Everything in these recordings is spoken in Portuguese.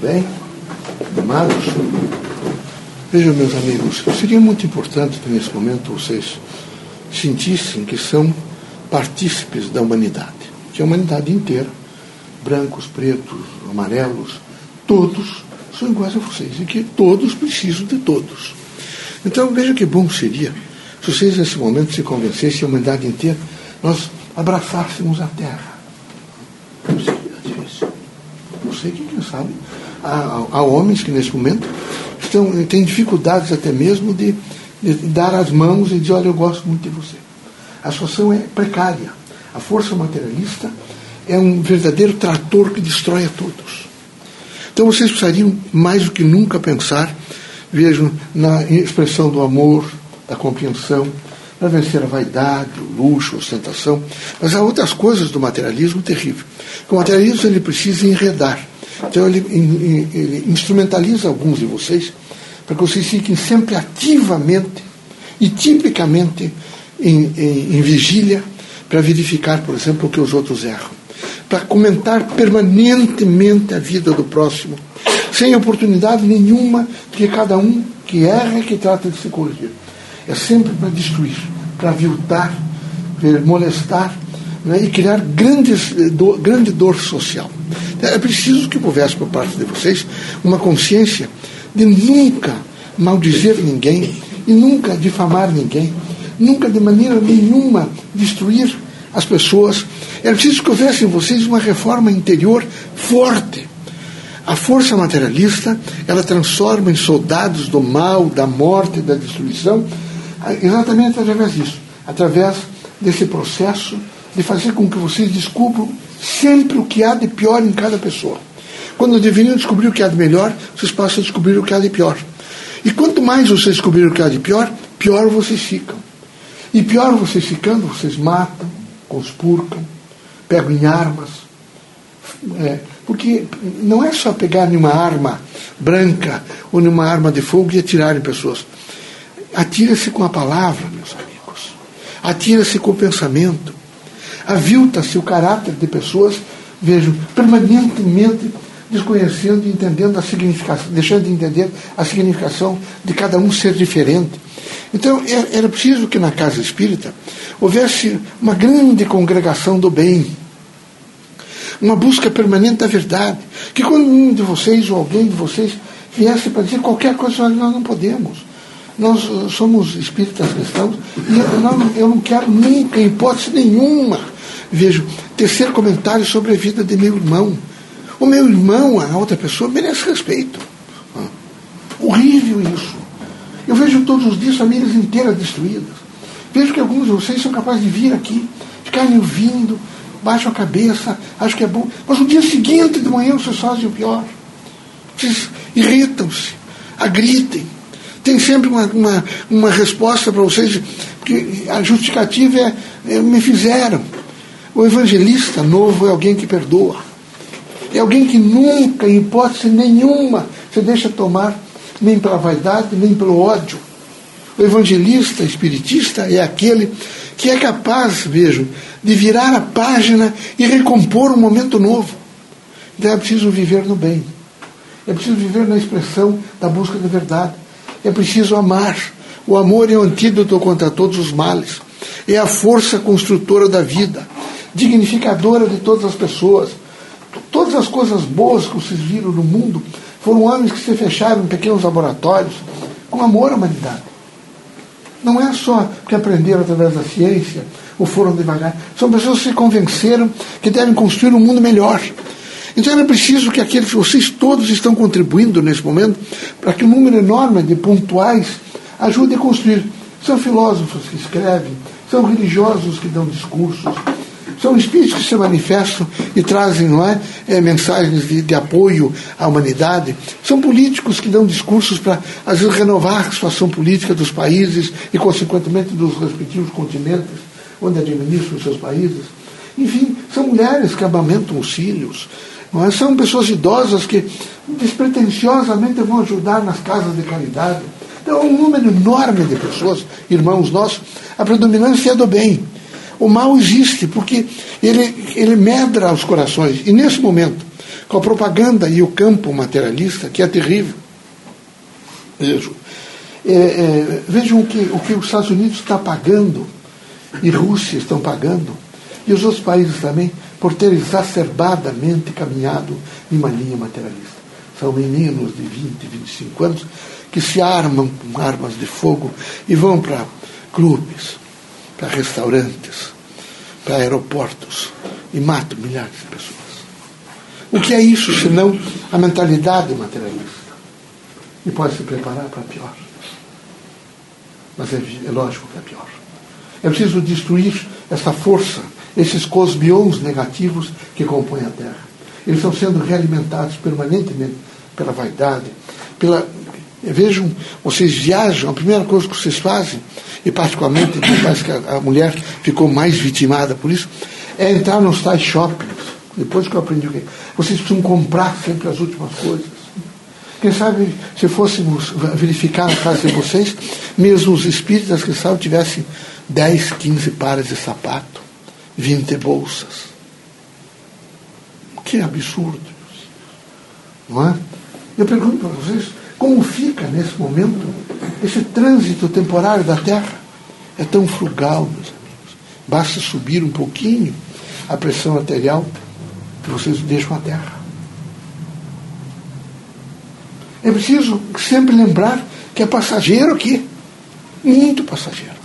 bem? Amados? Vejam, meus amigos, seria muito importante que nesse momento vocês sentissem que são partícipes da humanidade, que a humanidade inteira, brancos, pretos, amarelos, todos são iguais a vocês e que todos precisam de todos. Então veja que bom seria se vocês nesse momento se convencessem a humanidade inteira, nós abraçássemos a terra. Não sei, é difícil. Não sei que, quem sabe, há, há homens que nesse momento estão, têm dificuldades até mesmo de, de dar as mãos e dizer, olha, eu gosto muito de você. A situação é precária. A força materialista é um verdadeiro trator que destrói a todos. Então vocês precisariam mais do que nunca pensar, vejam, na expressão do amor, da compreensão, para vencer a vaidade, o luxo, a ostentação. Mas há outras coisas do materialismo terrível. O materialismo ele precisa enredar. Então ele, ele instrumentaliza alguns de vocês para que vocês fiquem sempre ativamente e tipicamente em, em, em vigília para verificar, por exemplo, o que os outros erram. Para comentar permanentemente a vida do próximo, sem oportunidade nenhuma de que cada um que erra que trata de se corrigir. É sempre para destruir, para aviltar, molestar né, e criar grandes, do, grande dor social. É preciso que houvesse por parte de vocês uma consciência de nunca maldizer ninguém e nunca difamar ninguém, nunca de maneira nenhuma destruir as pessoas. É preciso que houvesse em vocês uma reforma interior forte. A força materialista, ela transforma em soldados do mal, da morte, da destruição, exatamente através disso, através desse processo de fazer com que vocês descubram sempre o que há de pior em cada pessoa. Quando deveriam descobrir o que há de melhor, vocês passam a descobrir o que há de pior. E quanto mais vocês descobrirem o que há de pior, pior vocês ficam. E pior vocês ficando, vocês matam, conspurcam, pegam em armas. É, porque não é só pegar numa arma branca ou numa arma de fogo e atirar em pessoas. Atira-se com a palavra, meus amigos. Atira-se com o pensamento. Avilta-se o caráter de pessoas, vejo, permanentemente desconhecendo e entendendo a significação, deixando de entender a significação de cada um ser diferente. Então, é, era preciso que na casa espírita houvesse uma grande congregação do bem, uma busca permanente da verdade. Que quando um de vocês ou alguém de vocês viesse para dizer qualquer coisa, nós não podemos. Nós somos espíritas cristãos e eu não, eu não quero nunca, em hipótese nenhuma, vejo, tecer comentários sobre a vida de meu irmão. O meu irmão, a outra pessoa, merece respeito. Ah, horrível isso. Eu vejo todos os dias famílias inteiras destruídas. Vejo que alguns de vocês são capazes de vir aqui, ficarem ouvindo, baixam a cabeça, acham que é bom. Mas no dia seguinte de manhã vocês fazem o pior. Vocês irritam-se, agritem. Tem sempre uma, uma, uma resposta para vocês, porque a justificativa é, é me fizeram. O evangelista novo é alguém que perdoa. É alguém que nunca, em hipótese nenhuma, se deixa tomar nem pela vaidade, nem pelo ódio. O evangelista espiritista é aquele que é capaz, vejo, de virar a página e recompor um momento novo. Então é preciso viver no bem. É preciso viver na expressão da busca da verdade. É preciso amar. O amor é o antídoto contra todos os males. É a força construtora da vida, dignificadora de todas as pessoas Todas as coisas boas que vocês viram no mundo foram homens que se fecharam em pequenos laboratórios com amor à humanidade. Não é só que aprenderam através da ciência ou foram devagar. São pessoas que se convenceram que devem construir um mundo melhor. Então era preciso que aqueles, vocês todos estão contribuindo nesse momento para que um número enorme de pontuais ajude a construir. São filósofos que escrevem, são religiosos que dão discursos, são espíritos que se manifestam e trazem não é, é mensagens de, de, apoio à humanidade. São políticos que dão discursos para, às vezes, renovar a situação política dos países e, consequentemente, dos respectivos continentes onde administram os seus países. Enfim, são mulheres que amamentam os filhos. É? São pessoas idosas que despretensiosamente vão ajudar nas casas de caridade. Então, um número enorme de pessoas, irmãos nossos, a predominância é do bem. O mal existe porque ele, ele medra os corações. E nesse momento, com a propaganda e o campo materialista, que é terrível. Vejam, é, é, vejam o, que, o que os Estados Unidos está pagando, e Rússia estão pagando, e os outros países também, por ter exacerbadamente caminhado em uma linha materialista. São meninos de 20, 25 anos que se armam com armas de fogo e vão para clubes, para restaurantes, para aeroportos e matam milhares de pessoas. O que é isso senão a mentalidade materialista? E pode se preparar para pior. Mas é, é lógico que é pior. É preciso destruir essa força, esses cosmions negativos que compõem a Terra. Eles estão sendo realimentados permanentemente pela vaidade, pela. Vejam, vocês viajam, a primeira coisa que vocês fazem, e particularmente parece que a, mulher ficou mais vitimada por isso, é entrar nos tais shoppings. Depois que eu aprendi o que. Vocês precisam comprar sempre as últimas coisas. Quem sabe, se fôssemos verificar na casa de vocês, mesmo os espíritas que sabe tivessem 10, 15 pares de sapato, 20 bolsas. Que absurdo. Não é? Eu pergunto para vocês, como fica nesse momento esse trânsito temporário da Terra? É tão frugal, meus amigos. Basta subir um pouquinho a pressão arterial que vocês deixam a Terra. É preciso sempre lembrar que é passageiro aqui. Muito passageiro.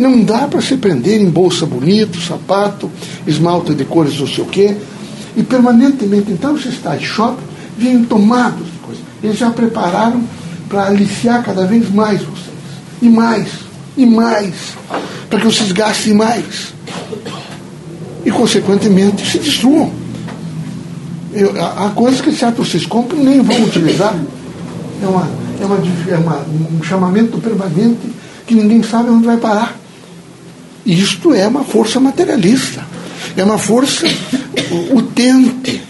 Não dá para se prender em bolsa bonita, sapato, esmalte de cores não sei o quê. E permanentemente, então, está em shopping, vêm tomados de coisas. Eles já prepararam para aliciar cada vez mais vocês. E mais, e mais. Para que vocês gastem mais. E, consequentemente, se destruam. Eu, há coisas que certo vocês compram nem vão utilizar. É, uma, é, uma, é uma, um chamamento permanente que ninguém sabe onde vai parar. Isto é uma força materialista. É uma força utente.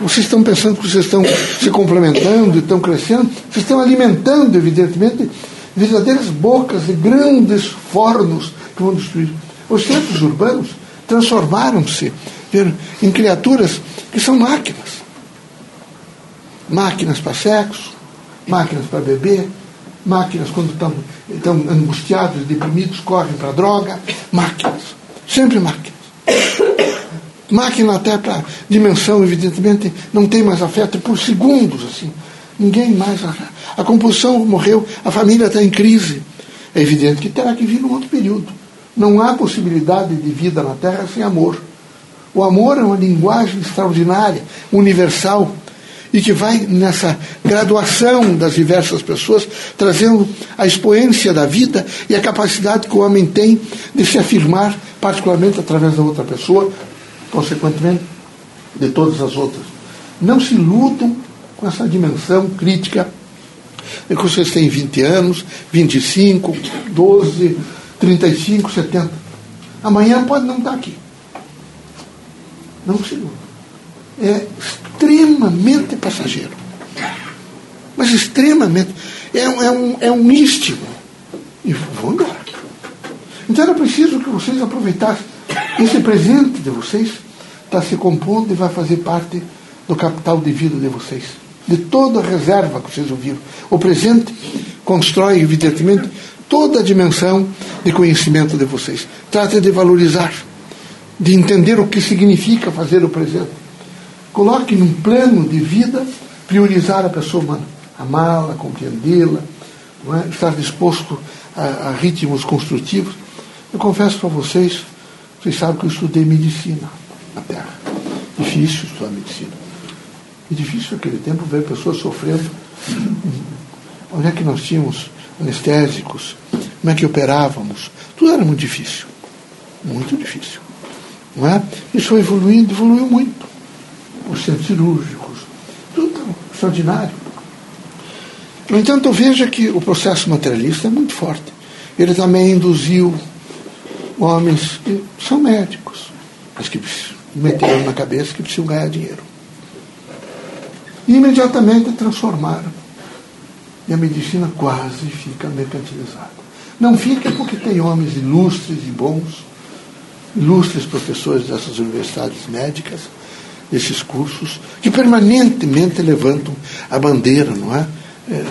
Vocês estão pensando que vocês estão se complementando, estão crescendo, vocês estão alimentando, evidentemente, verdadeiras bocas e grandes fornos que vão destruir. Os centros urbanos transformaram-se em criaturas que são máquinas. Máquinas para sexo, máquinas para beber, máquinas quando estão, angustiados, deprimidos, correm para droga, máquinas. Sempre máquinas. Máquina até para dimensão, evidentemente, não tem mais afeto por segundos, assim. Ninguém mais. A, a composição morreu, a família está em crise. É evidente que terá que vir um outro período. Não há possibilidade de vida na Terra sem amor. O amor é uma linguagem extraordinária, universal, e que vai nessa graduação das diversas pessoas, trazendo a expoência da vida e a capacidade que o homem tem de se afirmar, particularmente através da outra pessoa, consequentemente, de todas as outras. Não se iludam com essa dimensão crítica de que vocês têm 20 anos, 25, 12, 35, 70. Amanhã pode não estar aqui. Não se iludam é extremamente passageiro. Mas extremamente. É, é, um, é um. E vão embora. Então era preciso que vocês aproveitassem. Esse presente de vocês está se compondo e vai fazer parte do capital de vida de vocês. De toda a reserva que vocês ouviram. O presente constrói, evidentemente, toda a dimensão de conhecimento de vocês. Trate de valorizar, de entender o que significa fazer o presente Coloque num plano de vida priorizar a pessoa humana, amá-la, compreendê-la, é? estar disposto a, a, ritmos construtivos. Eu confesso para vocês, vocês sabem que eu estudei medicina na Terra. Difícil estudar medicina. E difícil naquele tempo ver pessoas sofrendo. Onde é que nós tínhamos anestésicos? Como é que operávamos? Tudo era muito difícil. Muito difícil. Não é? Isso foi evoluindo, evoluiu muito os centros cirúrgicos, tudo extraordinário. No entanto, veja que o processo materialista é muito forte. Ele também induziu homens que são médicos, mas que meteram na cabeça que precisam ganhar dinheiro. E imediatamente transformaram. E a medicina quase fica mercantilizada. Não fica porque tem homens ilustres e bons, ilustres professores dessas universidades médicas, esses cursos que permanentemente levantam a bandeira, não é? é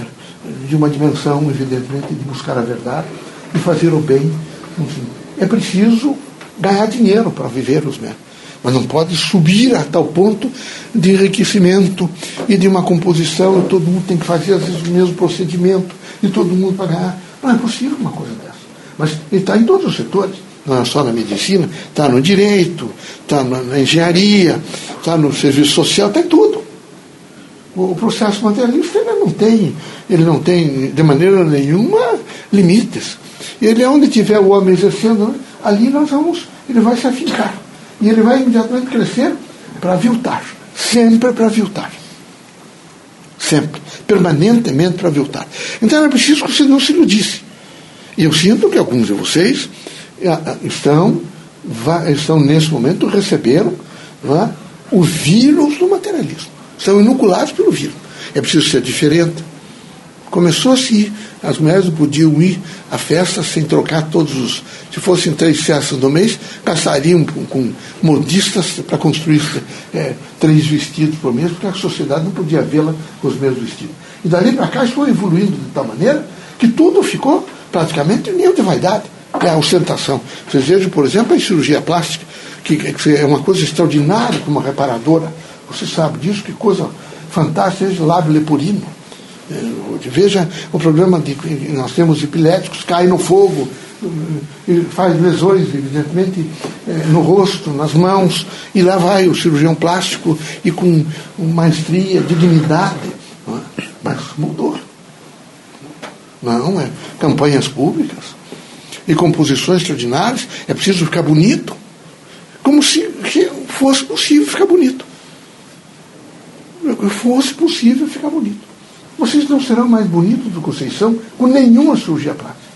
de uma dimensão, evidentemente, de buscar a verdade e fazer o bem. Enfim, é preciso ganhar dinheiro para viver os médicos. Mas não pode subir a tal ponto de enriquecimento e de uma composição, e todo mundo tem que fazer às vezes o mesmo procedimento, e todo mundo para ganhar. Não é possível uma coisa dessa. Mas está em todos os setores, não é só na medicina, está no direito, está na engenharia, está no serviço social, está em tudo. O processo materialista ele não tem, ele não tem de maneira nenhuma limites. Ele é onde tiver o homem exercendo, ali nós vamos, ele vai se afincar. E ele vai imediatamente crescer para aviltar. Sempre para aviltar. Sempre. Permanentemente para aviltar. Então era preciso que você não se iludisse. E eu sinto que alguns de vocês estão, estão nesse momento, receberam é, o vírus do materialismo. São inoculados pelo vírus. É preciso ser diferente. Começou assim. As mulheres não podiam ir à festa sem trocar todos os. Se fossem três festas no mês, gastariam com, com modistas para construir é, três vestidos por mês, porque a sociedade não podia vê-la com os mesmos vestidos. E dali para cá foi evoluindo de tal maneira que tudo ficou praticamente nem de vaidade, é a ostentação. Vocês vejam, por exemplo, a cirurgia plástica, que, que é uma coisa extraordinária como reparadora. Você sabe disso, que coisa fantástica, seja lábio leporino Veja o problema de nós temos epiléticos, cai no fogo, faz lesões, evidentemente, eh, no rosto, nas mãos, e lá vai o cirurgião plástico e com maestria, dignidade. É? Mas mudou. Não, é campanhas públicas e composições extraordinárias, é preciso ficar bonito. Como se fosse possível ficar bonito. Fosse possível ficar bonito. Vocês não serão mais bonitos do que vocês são com nenhuma cirurgia plástica.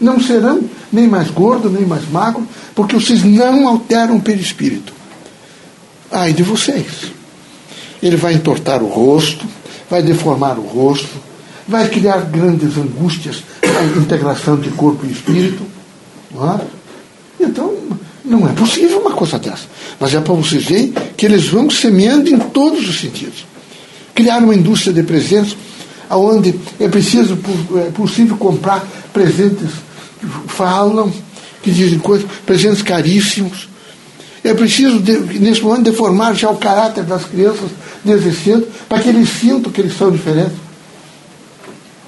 Não serão nem mais gordos, nem mais magros, porque vocês não alteram o perispírito. Ai de vocês. Ele vai entortar o rosto, vai deformar o rosto, vai criar grandes angústias integração de corpo e espírito. Não é? Então, não é possível uma coisa dessa. Mas é para vocês verem que eles vão semeando em todos os sentidos criar uma indústria de presentes, onde é preciso, é possível comprar presentes que falam, que dizem coisas, presentes caríssimos. É preciso, nesse momento, deformar já o caráter das crianças desde cedo, para que eles sintam que eles são diferentes.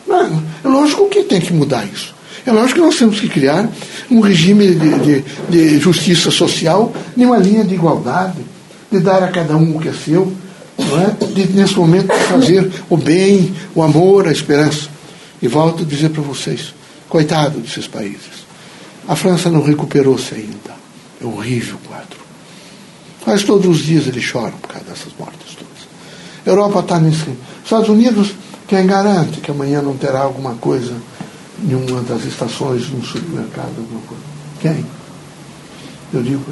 Não, é lógico que tem que mudar isso. É lógico que nós temos que criar um regime de, de, de justiça social, numa linha de igualdade, de dar a cada um o que é seu, é? de, nesse momento, fazer o bem, o amor, a esperança. E volto a dizer para vocês: coitado desses países. A França não recuperou-se ainda. É horrível o quadro. Quase todos os dias eles choram por causa dessas mortes todas. A Europa está nesse. Estados Unidos, quem garante que amanhã não terá alguma coisa em uma das estações, num supermercado, alguma coisa? Quem? Eu digo,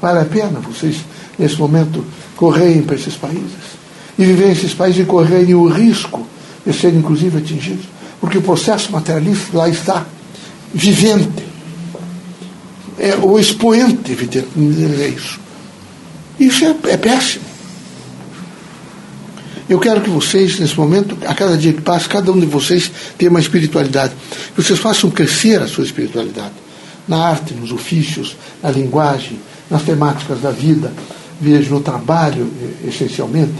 vale a pena vocês, nesse momento, correrem para esses países? e viver nesses países e correrem o risco de serem, inclusive, atingidos, porque o processo materialista lá está vivente. É o expoente, evidentemente, é isso. Isso é, é péssimo. Eu quero que vocês, nesse momento, a cada dia que passa, cada um de vocês tenha uma espiritualidade. Que vocês façam crescer a sua espiritualidade. Na arte, nos ofícios, na linguagem, nas temáticas da vida, vejo no trabalho, essencialmente,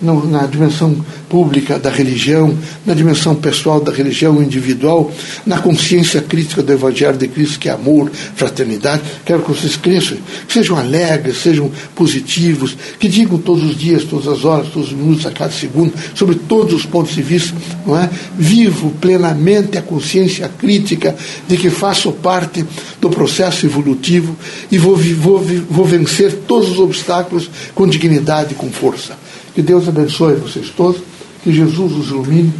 no, na dimensão pública da religião, na dimensão pessoal da religião individual, na consciência crítica do Evangelho de Cristo, que é amor, fraternidade. Quero que vocês cresçam, que sejam alegres, sejam positivos, que digam todos os dias, todas as horas, todos os minutos, a cada segundo, sobre todos os pontos de vista, não é? Vivo plenamente a consciência crítica de que faço parte do processo evolutivo e vou, vou, vou vencer todos os obstáculos com dignidade e com força. Que Deus abençoe vocês todos, que Jesus os ilumine,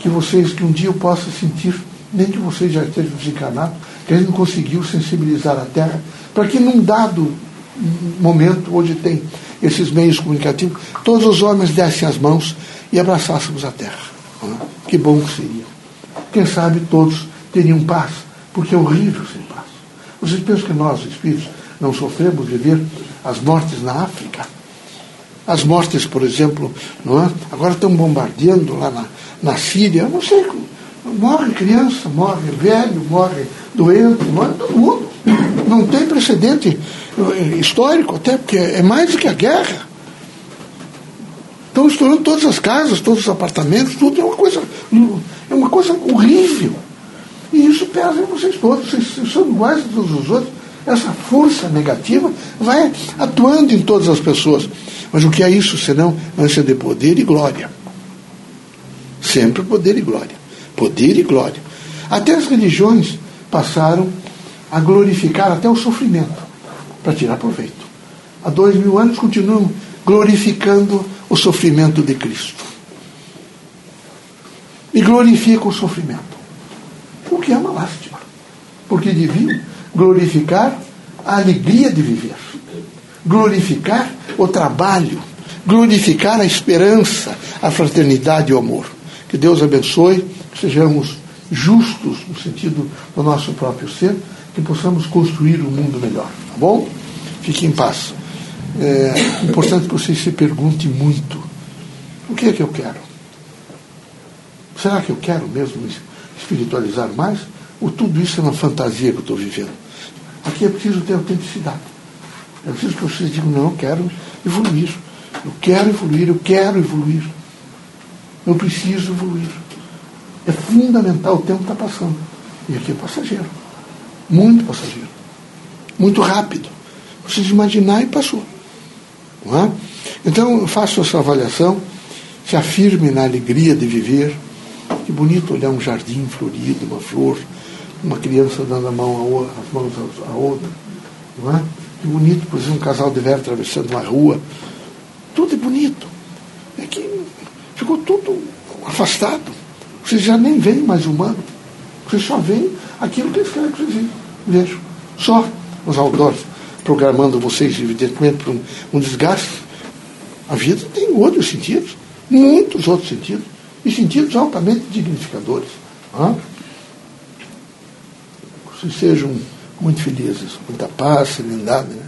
que vocês, que um dia eu possa sentir, nem que vocês já estejam desencarnados, que a gente não conseguiu sensibilizar a Terra, para que num dado momento, onde tem esses meios comunicativos, todos os homens dessem as mãos e abraçássemos a Terra. Que bom que seria. Quem sabe todos teriam paz, porque é horrível sem paz. Vocês pensam que nós, espíritos, não sofremos de ver as mortes na África? As mortes, por exemplo, não é? agora estão bombardeando lá na, na Síria, não sei como. Morre criança, morre velho, morre doente, morre todo mundo. Não tem precedente histórico, até porque é mais do que a guerra. Estão estourando todas as casas, todos os apartamentos, tudo é uma coisa, é uma coisa horrível. E isso pesa em vocês todos, vocês são iguais a todos os outros. Essa força negativa vai atuando em todas as pessoas. Mas o que é isso senão ânsia de poder e glória? Sempre poder e glória. Poder e glória. Até as religiões passaram a glorificar até o sofrimento para tirar proveito. Há dois mil anos continuam glorificando o sofrimento de Cristo. E glorificam o sofrimento. O que é uma lástima. Porque deviam glorificar a alegria de viver glorificar o trabalho, glorificar a esperança, a fraternidade e o amor. Que Deus abençoe, que sejamos justos no sentido do nosso próprio ser, que possamos construir um mundo melhor, tá bom? Fique em paz. É importante que você se pergunte muito: o que é que eu quero? Será que eu quero mesmo espiritualizar mais? Ou tudo isso é uma fantasia que eu estou vivendo? Aqui é preciso ter autenticidade. É preciso que vocês digam, não, eu quero evoluir. Eu quero evoluir, eu quero evoluir. Eu preciso evoluir. É fundamental, o tempo está passando. E aqui é passageiro. Muito passageiro. Muito rápido. Vocês imaginar e passou. É? Então, eu faço essa avaliação, se afirme na alegria de viver. Que bonito olhar um jardim florido, uma flor, uma criança dando a mão a as mãos a outra. Não é? Que bonito, por exemplo, um casal de velho atravessando uma rua. Tudo é bonito. É que ficou tudo afastado. Vocês já nem veem mais humano. Vocês só veem aquilo que eles querem que vocês vejam. Só os outdoors programando vocês, evidentemente, para um, um desgaste. A vida tem outros sentidos, muitos outros sentidos, e sentidos altamente dignificadores. Ah? Vocês sejam muito felizes, muita paz, serenidade, né?